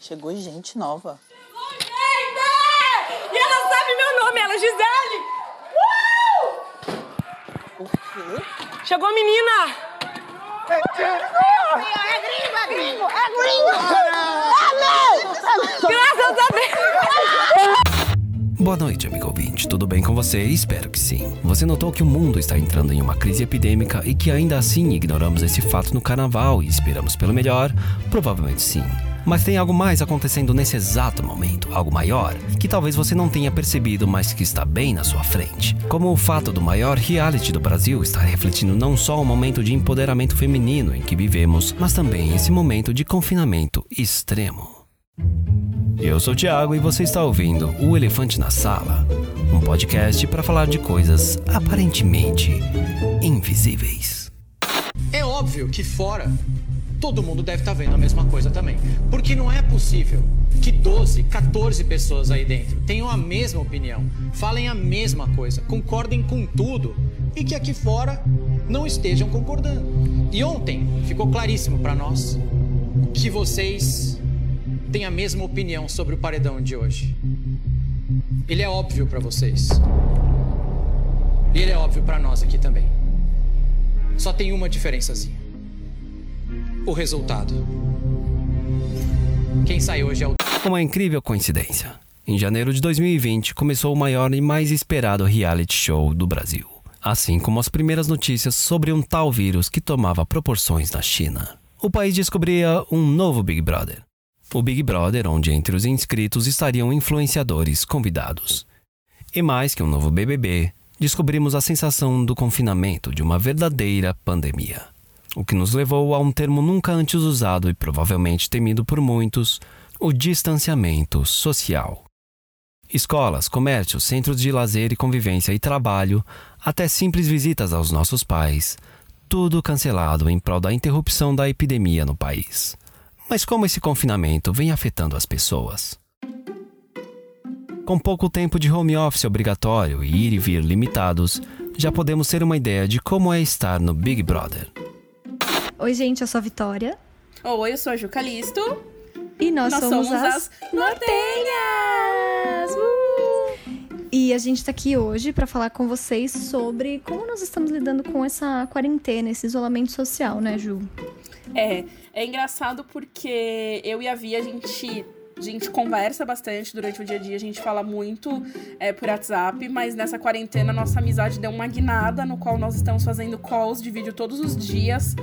Chegou gente nova. E ela sabe meu nome, ela é Gisele! O quê? Chegou a menina! É gringo, é gringo, é gringo! Graças a Deus! Boa noite, amigo ouvinte. Tudo bem com você? Espero que sim. Você notou que o mundo está entrando em uma crise epidêmica e que ainda assim ignoramos esse fato no carnaval e esperamos pelo melhor? Provavelmente sim. Mas tem algo mais acontecendo nesse exato momento, algo maior, que talvez você não tenha percebido, mas que está bem na sua frente. Como o fato do maior reality do Brasil estar refletindo não só o momento de empoderamento feminino em que vivemos, mas também esse momento de confinamento extremo. Eu sou o Thiago e você está ouvindo O Elefante na Sala, um podcast para falar de coisas aparentemente invisíveis. É óbvio que fora todo mundo deve estar vendo a mesma coisa também. Porque não é possível que 12, 14 pessoas aí dentro tenham a mesma opinião, falem a mesma coisa, concordem com tudo e que aqui fora não estejam concordando. E ontem ficou claríssimo para nós que vocês têm a mesma opinião sobre o paredão de hoje. Ele é óbvio para vocês. E ele é óbvio para nós aqui também. Só tem uma diferençazinha. O resultado. Quem sai hoje é o Uma incrível coincidência. Em janeiro de 2020 começou o maior e mais esperado reality show do Brasil. Assim como as primeiras notícias sobre um tal vírus que tomava proporções na China. O país descobria um novo Big Brother. O Big Brother, onde entre os inscritos estariam influenciadores convidados. E mais que um novo BBB, descobrimos a sensação do confinamento de uma verdadeira pandemia. O que nos levou a um termo nunca antes usado e provavelmente temido por muitos: o distanciamento social. Escolas, comércios, centros de lazer e convivência e trabalho, até simples visitas aos nossos pais, tudo cancelado em prol da interrupção da epidemia no país. Mas como esse confinamento vem afetando as pessoas? Com pouco tempo de home office obrigatório e ir e vir limitados, já podemos ter uma ideia de como é estar no Big Brother. Oi, gente, eu sou a Vitória. Oi, eu sou a Ju Calisto. E nós, Nós somos, somos as, as Nortenhas! Uh! E a gente tá aqui hoje pra falar com vocês sobre como nós estamos lidando com essa quarentena, esse isolamento social, né, Ju? É, é engraçado porque eu e a Vi, a gente, a gente conversa bastante durante o dia a dia, a gente fala muito é, por WhatsApp, mas nessa quarentena nossa amizade deu uma guinada, no qual nós estamos fazendo calls de vídeo todos os dias.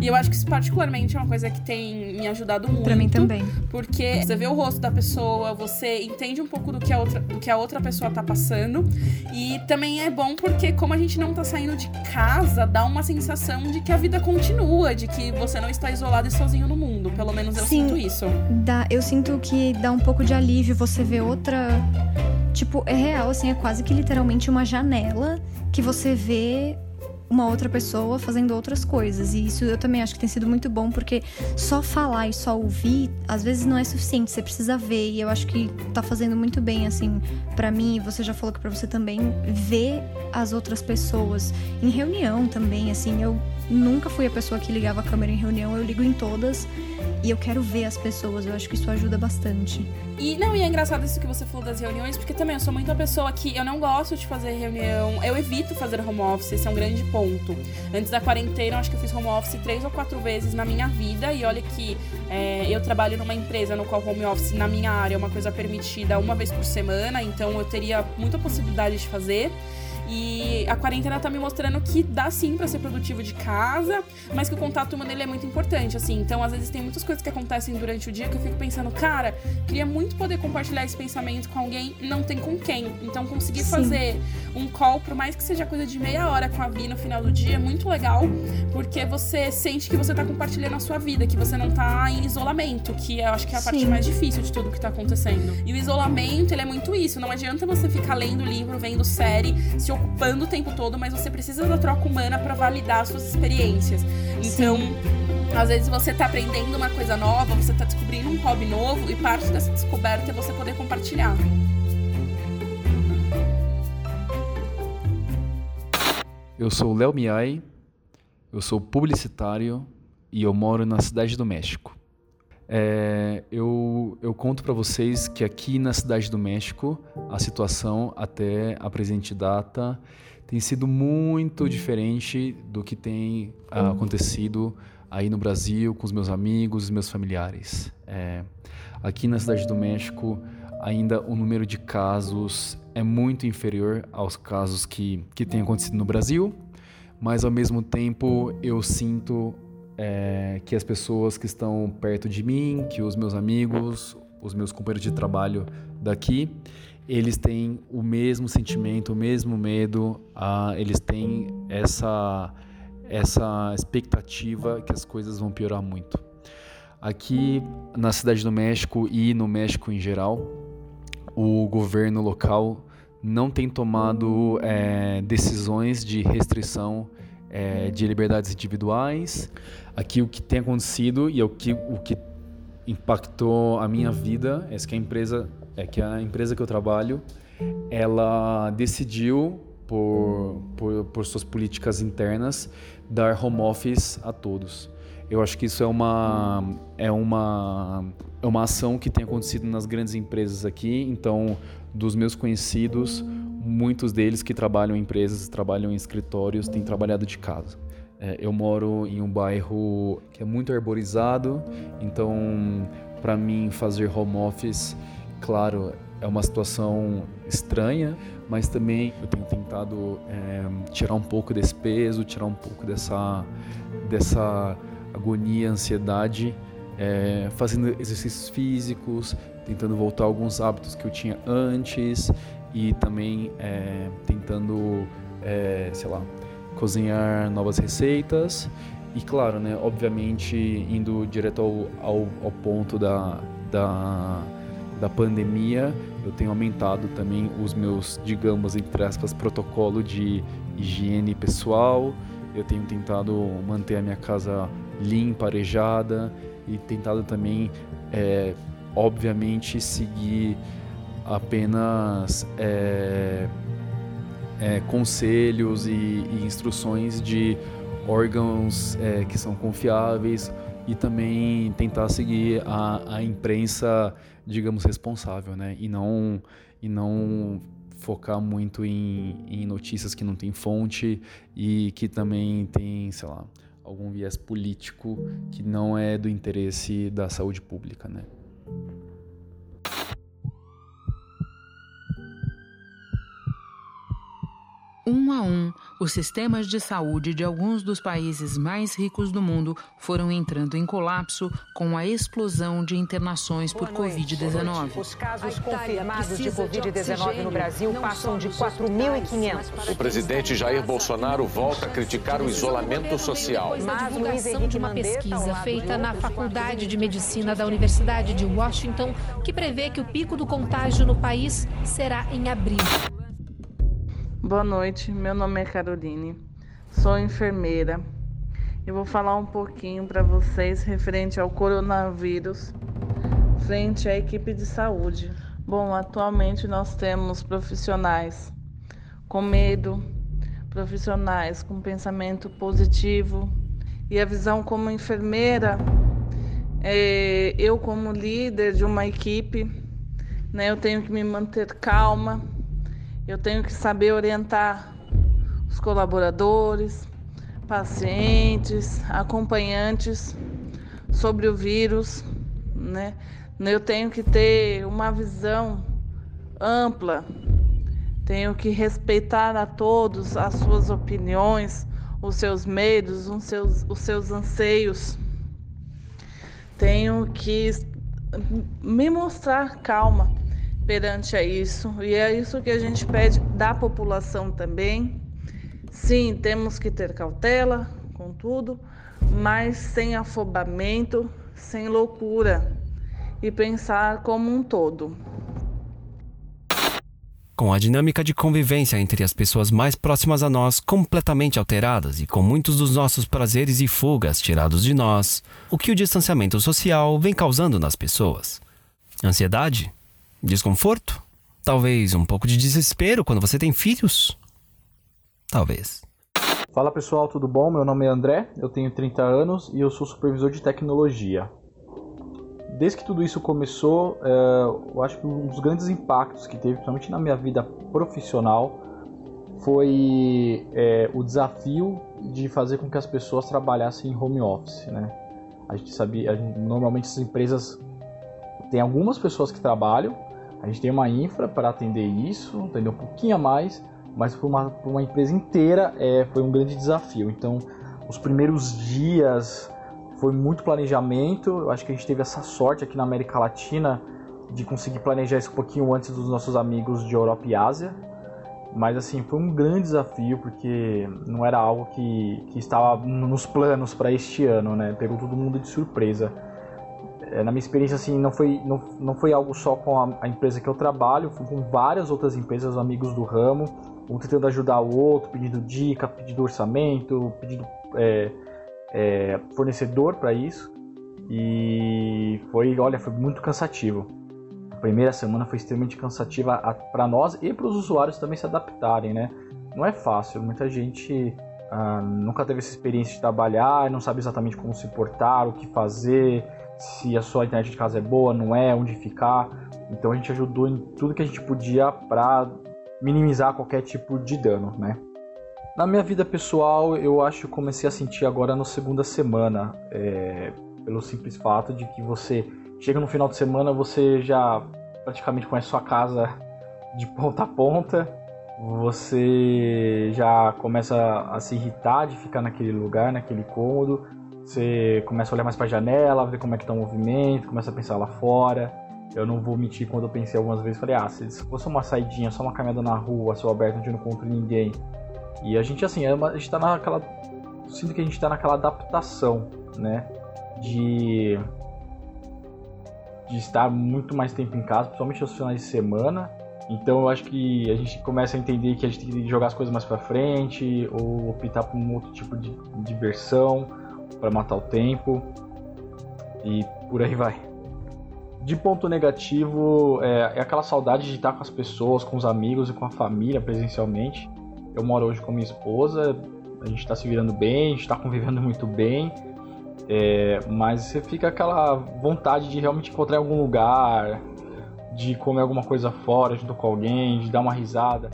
E eu acho que isso particularmente é uma coisa que tem me ajudado muito. Pra mim também. Porque você vê o rosto da pessoa, você entende um pouco do que a outra, do que a outra pessoa tá passando. E também é bom porque, como a gente não tá saindo de casa, dá uma sensação de que a vida continua, de que você não está isolado e sozinho no mundo. Pelo menos eu Sim. sinto isso. Dá, eu sinto que dá um pouco de alívio você ver outra. Tipo, é real, assim, é quase que literalmente uma janela que você vê uma outra pessoa fazendo outras coisas. E isso eu também acho que tem sido muito bom, porque só falar e só ouvir, às vezes não é suficiente, você precisa ver. E eu acho que tá fazendo muito bem, assim, para mim, você já falou que pra você também, ver as outras pessoas. Em reunião também, assim, eu nunca fui a pessoa que ligava a câmera em reunião, eu ligo em todas. E eu quero ver as pessoas, eu acho que isso ajuda bastante. E não, e é engraçado isso que você falou das reuniões, porque também eu sou muito uma pessoa que eu não gosto de fazer reunião, eu evito fazer home office, esse é um grande ponto. Antes da quarentena, eu acho que eu fiz home office três ou quatro vezes na minha vida, e olha que é, eu trabalho numa empresa no qual home office na minha área é uma coisa permitida uma vez por semana, então eu teria muita possibilidade de fazer. E a quarentena tá me mostrando que dá sim pra ser produtivo de casa, mas que o contato humano ele é muito importante, assim. Então, às vezes tem muitas coisas que acontecem durante o dia que eu fico pensando, cara, queria muito poder compartilhar esse pensamento com alguém, não tem com quem. Então, conseguir Sim. fazer um call, por mais que seja coisa de meia hora com a Vi no final do dia, é muito legal, porque você sente que você tá compartilhando a sua vida, que você não tá em isolamento, que eu acho que é a parte Sim. mais difícil de tudo que tá acontecendo. E o isolamento, ele é muito isso. Não adianta você ficar lendo livro, vendo série, se ocupando o tempo todo, mas você precisa da troca humana pra validar as suas experiências. Então, às vezes você tá aprendendo uma coisa nova, você tá descobrindo um hobby novo e parte dessa descoberta é você poder compartilhar. Eu sou o Léo Miai, eu sou publicitário e eu moro na cidade do México. É, eu, eu conto para vocês que aqui na cidade do México, a situação até a presente data tem sido muito diferente do que tem uh, acontecido aí no Brasil com os meus amigos, os meus familiares. É, aqui na cidade do México, ainda o número de casos é muito inferior aos casos que, que tem acontecido no Brasil, mas ao mesmo tempo eu sinto é, que as pessoas que estão perto de mim, que os meus amigos, os meus companheiros de trabalho daqui, eles têm o mesmo sentimento, o mesmo medo, ah, eles têm essa, essa expectativa que as coisas vão piorar muito. Aqui na cidade do México e no México em geral, o governo local não tem tomado é, decisões de restrição é, de liberdades individuais. Aqui o que tem acontecido e é o que, o que impactou a minha vida é que a empresa é que a empresa que eu trabalho ela decidiu por, por, por suas políticas internas dar home office a todos. Eu acho que isso é uma é uma é uma ação que tem acontecido nas grandes empresas aqui. Então, dos meus conhecidos, muitos deles que trabalham em empresas, trabalham em escritórios, têm trabalhado de casa. É, eu moro em um bairro que é muito arborizado, então para mim fazer home office, claro, é uma situação estranha, mas também eu tenho tentado é, tirar um pouco desse peso, tirar um pouco dessa dessa agonia, ansiedade, é, fazendo exercícios físicos, tentando voltar alguns hábitos que eu tinha antes e também é, tentando, é, sei lá, cozinhar novas receitas. E claro, né, obviamente indo direto ao, ao, ao ponto da, da, da pandemia, eu tenho aumentado também os meus, digamos, entre aspas, protocolo de higiene pessoal, eu tenho tentado manter a minha casa limpa, arejada e tentado também, é, obviamente, seguir apenas é, é, conselhos e, e, instruções de órgãos é, que são confiáveis e também tentar seguir a, a imprensa, digamos, responsável, né? E não, e não focar muito em, em notícias que não tem fonte e que também tem, sei lá, algum viés político que não é do interesse da saúde pública, né? Um a um, os sistemas de saúde de alguns dos países mais ricos do mundo foram entrando em colapso com a explosão de internações por Covid-19. Os casos confirmados de Covid-19 no Brasil passam de 4.500. O presidente Jair Bolsonaro volta a criticar o isolamento social. Mas divulgação de uma pesquisa feita na Faculdade de Medicina da Universidade de Washington que prevê que o pico do contágio no país será em abril. Boa noite, meu nome é Caroline, sou enfermeira e vou falar um pouquinho para vocês referente ao coronavírus frente à equipe de saúde. Bom, atualmente nós temos profissionais com medo, profissionais com pensamento positivo e a visão como enfermeira, é, eu como líder de uma equipe, né, eu tenho que me manter calma eu tenho que saber orientar os colaboradores, pacientes, acompanhantes sobre o vírus, né? Eu tenho que ter uma visão ampla, tenho que respeitar a todos as suas opiniões, os seus medos, os seus, os seus anseios. Tenho que me mostrar calma perante a isso, e é isso que a gente pede da população também. Sim, temos que ter cautela com tudo, mas sem afobamento, sem loucura e pensar como um todo. Com a dinâmica de convivência entre as pessoas mais próximas a nós completamente alteradas e com muitos dos nossos prazeres e fugas tirados de nós, o que o distanciamento social vem causando nas pessoas? Ansiedade? Desconforto? Talvez um pouco de desespero quando você tem filhos? Talvez. Fala pessoal, tudo bom? Meu nome é André, eu tenho 30 anos e eu sou supervisor de tecnologia. desde que tudo isso começou, é, eu acho que um dos grandes impactos que teve, principalmente na minha vida profissional, foi é, o desafio de fazer com que as pessoas trabalhassem em home office, né? A gente sabia, normalmente as empresas tem algumas pessoas que trabalham, a gente tem uma infra para atender isso, entendeu? Um pouquinho a mais, mas para uma, uma empresa inteira é, foi um grande desafio. Então, os primeiros dias foi muito planejamento. Eu acho que a gente teve essa sorte aqui na América Latina de conseguir planejar isso um pouquinho antes dos nossos amigos de Europa e Ásia. Mas assim, foi um grande desafio porque não era algo que, que estava nos planos para este ano, né? Pegou todo mundo de surpresa. É, na minha experiência, assim, não foi, não, não foi algo só com a, a empresa que eu trabalho, foi com várias outras empresas, amigos do ramo, um tentando ajudar o outro, pedindo dica, pedindo orçamento, pedindo é, é, fornecedor para isso. E foi, olha, foi muito cansativo. A primeira semana foi extremamente cansativa para nós e para os usuários também se adaptarem, né? Não é fácil, muita gente ah, nunca teve essa experiência de trabalhar, não sabe exatamente como se portar, o que fazer, se a sua internet de casa é boa, não é, onde ficar. Então a gente ajudou em tudo que a gente podia para minimizar qualquer tipo de dano, né? Na minha vida pessoal, eu acho que comecei a sentir agora na segunda semana, é, pelo simples fato de que você chega no final de semana, você já praticamente conhece sua casa de ponta a ponta, você já começa a se irritar de ficar naquele lugar, naquele cômodo, você começa a olhar mais para a janela, ver como é que tá o movimento, começa a pensar lá fora. Eu não vou mentir quando eu pensei algumas vezes, falei, ah, se fosse uma saidinha, só uma caminhada na rua, céu aberto, onde eu não encontro ninguém. E a gente, assim, é a gente tá naquela. Sinto que a gente tá naquela adaptação, né? De. De estar muito mais tempo em casa, principalmente aos finais de semana. Então eu acho que a gente começa a entender que a gente tem que jogar as coisas mais pra frente, ou optar por um outro tipo de diversão para matar o tempo e por aí vai. De ponto negativo é, é, aquela saudade de estar com as pessoas, com os amigos e com a família presencialmente. Eu moro hoje com minha esposa, a gente está se virando bem, a gente está convivendo muito bem, é, mas você fica aquela vontade de realmente encontrar algum lugar, de comer alguma coisa fora junto com alguém, de dar uma risada.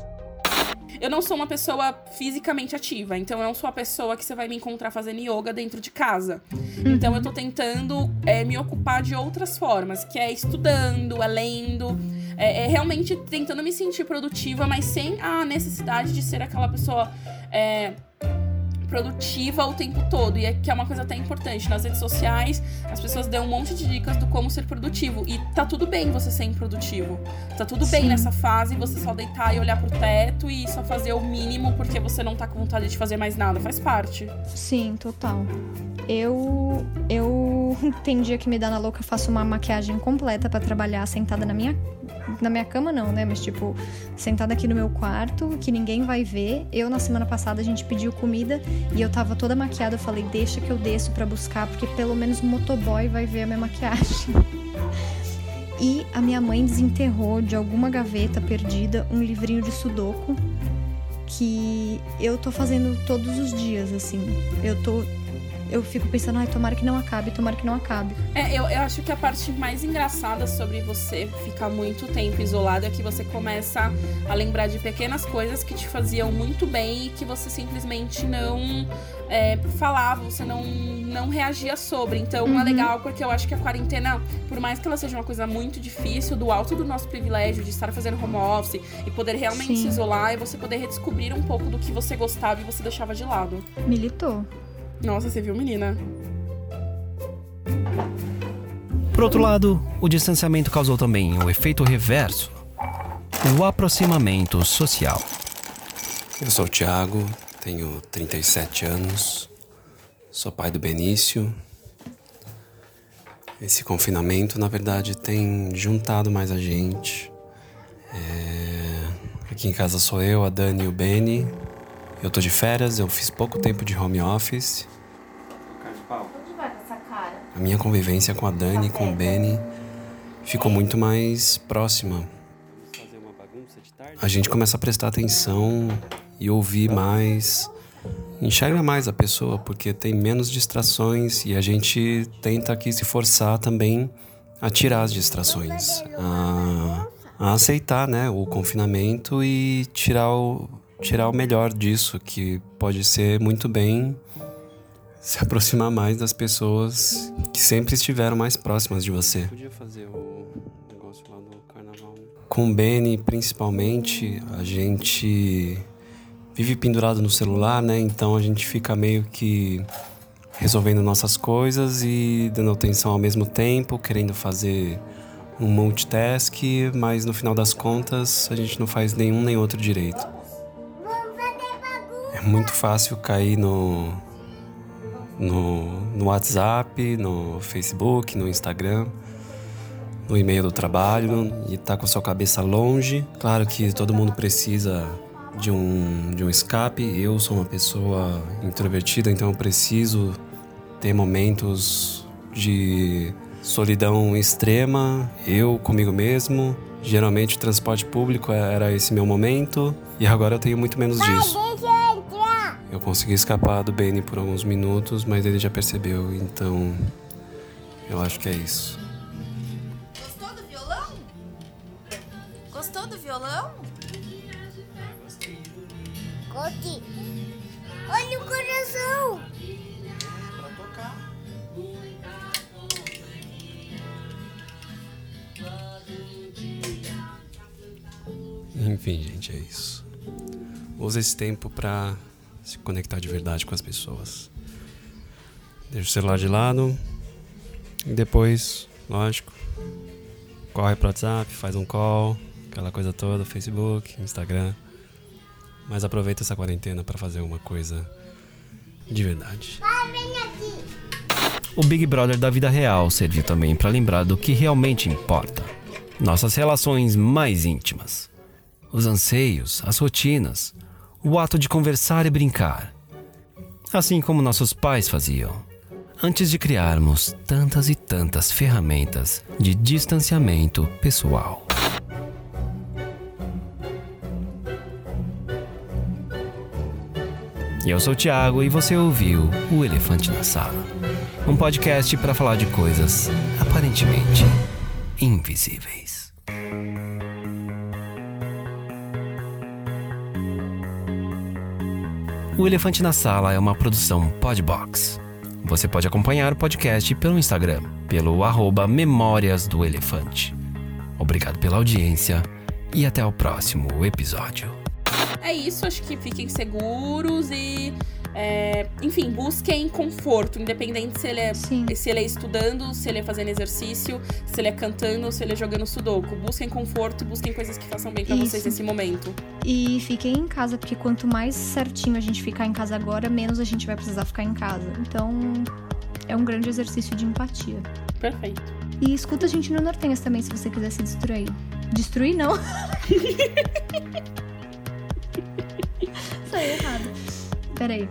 Eu não sou uma pessoa fisicamente ativa, então eu não sou a pessoa que você vai me encontrar fazendo yoga dentro de casa. Então eu tô tentando é, me ocupar de outras formas, que é estudando, é lendo, é, é, realmente tentando me sentir produtiva, mas sem a necessidade de ser aquela pessoa. É, produtiva o tempo todo. E é que é uma coisa até importante. Nas redes sociais, as pessoas dão um monte de dicas do como ser produtivo. E tá tudo bem você ser improdutivo. Tá tudo Sim. bem nessa fase você só deitar e olhar pro teto e só fazer o mínimo porque você não tá com vontade de fazer mais nada. Faz parte. Sim, total. Eu. Eu. Tem dia que me dá na louca, faço uma maquiagem completa para trabalhar sentada na minha na minha cama não, né? Mas tipo, sentada aqui no meu quarto, que ninguém vai ver. Eu na semana passada a gente pediu comida e eu tava toda maquiada, eu falei: "Deixa que eu desço para buscar, porque pelo menos o motoboy vai ver a minha maquiagem". E a minha mãe desenterrou de alguma gaveta perdida um livrinho de sudoku que eu tô fazendo todos os dias, assim. Eu tô eu fico pensando, ai, tomara que não acabe, tomara que não acabe. É, eu, eu acho que a parte mais engraçada sobre você ficar muito tempo isolado é que você começa a lembrar de pequenas coisas que te faziam muito bem e que você simplesmente não é, falava, você não, não reagia sobre. Então é uhum. é legal porque eu acho que a quarentena, por mais que ela seja uma coisa muito difícil, do alto do nosso privilégio de estar fazendo home office e poder realmente Sim. se isolar e você poder redescobrir um pouco do que você gostava e você deixava de lado. Militou. Nossa, você viu, menina? Por outro lado, o distanciamento causou também o efeito reverso o aproximamento social. Eu sou o Thiago, tenho 37 anos, sou pai do Benício. Esse confinamento, na verdade, tem juntado mais a gente. É... Aqui em casa sou eu, a Dani e o Beni. Eu tô de férias, eu fiz pouco tempo de home office. A minha convivência com a Dani, com o Benny, ficou muito mais próxima. A gente começa a prestar atenção e ouvir mais, enxerga mais a pessoa, porque tem menos distrações e a gente tenta aqui se forçar também a tirar as distrações, a, a aceitar né, o confinamento e tirar o, tirar o melhor disso, que pode ser muito bem se aproximar mais das pessoas que sempre estiveram mais próximas de você. Podia fazer o negócio lá do carnaval. Com o Benny, principalmente, a gente vive pendurado no celular, né? Então a gente fica meio que resolvendo nossas coisas e dando atenção ao mesmo tempo, querendo fazer um multitask, mas no final das contas a gente não faz nenhum nem outro direito. É muito fácil cair no, no, no WhatsApp, no Facebook, no Instagram, no e-mail do trabalho e tá com a sua cabeça longe. Claro que todo mundo precisa de um, de um escape. Eu sou uma pessoa introvertida, então eu preciso ter momentos de solidão extrema, eu comigo mesmo. Geralmente o transporte público era esse meu momento e agora eu tenho muito menos disso. Eu consegui escapar do Benny por alguns minutos, mas ele já percebeu, então eu acho que é isso. Gostou do violão? Gostou do violão? Gostei. Olha o coração. Pra tocar. Enfim, gente, é isso. Use esse tempo pra se conectar de verdade com as pessoas. Deixa o celular de lado e depois, lógico, corre pro WhatsApp, faz um call, aquela coisa toda, Facebook, Instagram. Mas aproveita essa quarentena para fazer uma coisa de verdade. O Big Brother da vida real serviu também para lembrar do que realmente importa: nossas relações mais íntimas, os anseios, as rotinas, o ato de conversar e brincar. Assim como nossos pais faziam, antes de criarmos tantas e tantas ferramentas de distanciamento pessoal. Eu sou o Thiago e você ouviu O Elefante na Sala um podcast para falar de coisas aparentemente invisíveis. O Elefante na Sala é uma produção Podbox. Você pode acompanhar o podcast pelo Instagram, pelo arroba Memórias do Elefante. Obrigado pela audiência e até o próximo episódio. É isso, acho que fiquem seguros e. é, enfim, busquem conforto, independente se ele, é, se ele é estudando, se ele é fazendo exercício, se ele é cantando, se ele é jogando sudoku. Busquem conforto busquem coisas que façam bem pra Isso. vocês nesse momento. E fiquem em casa, porque quanto mais certinho a gente ficar em casa agora, menos a gente vai precisar ficar em casa. Então, é um grande exercício de empatia. Perfeito. E escuta a gente no Nortenhas também, se você quiser se destruir. Destruir, não. Saiu errado. Peraí.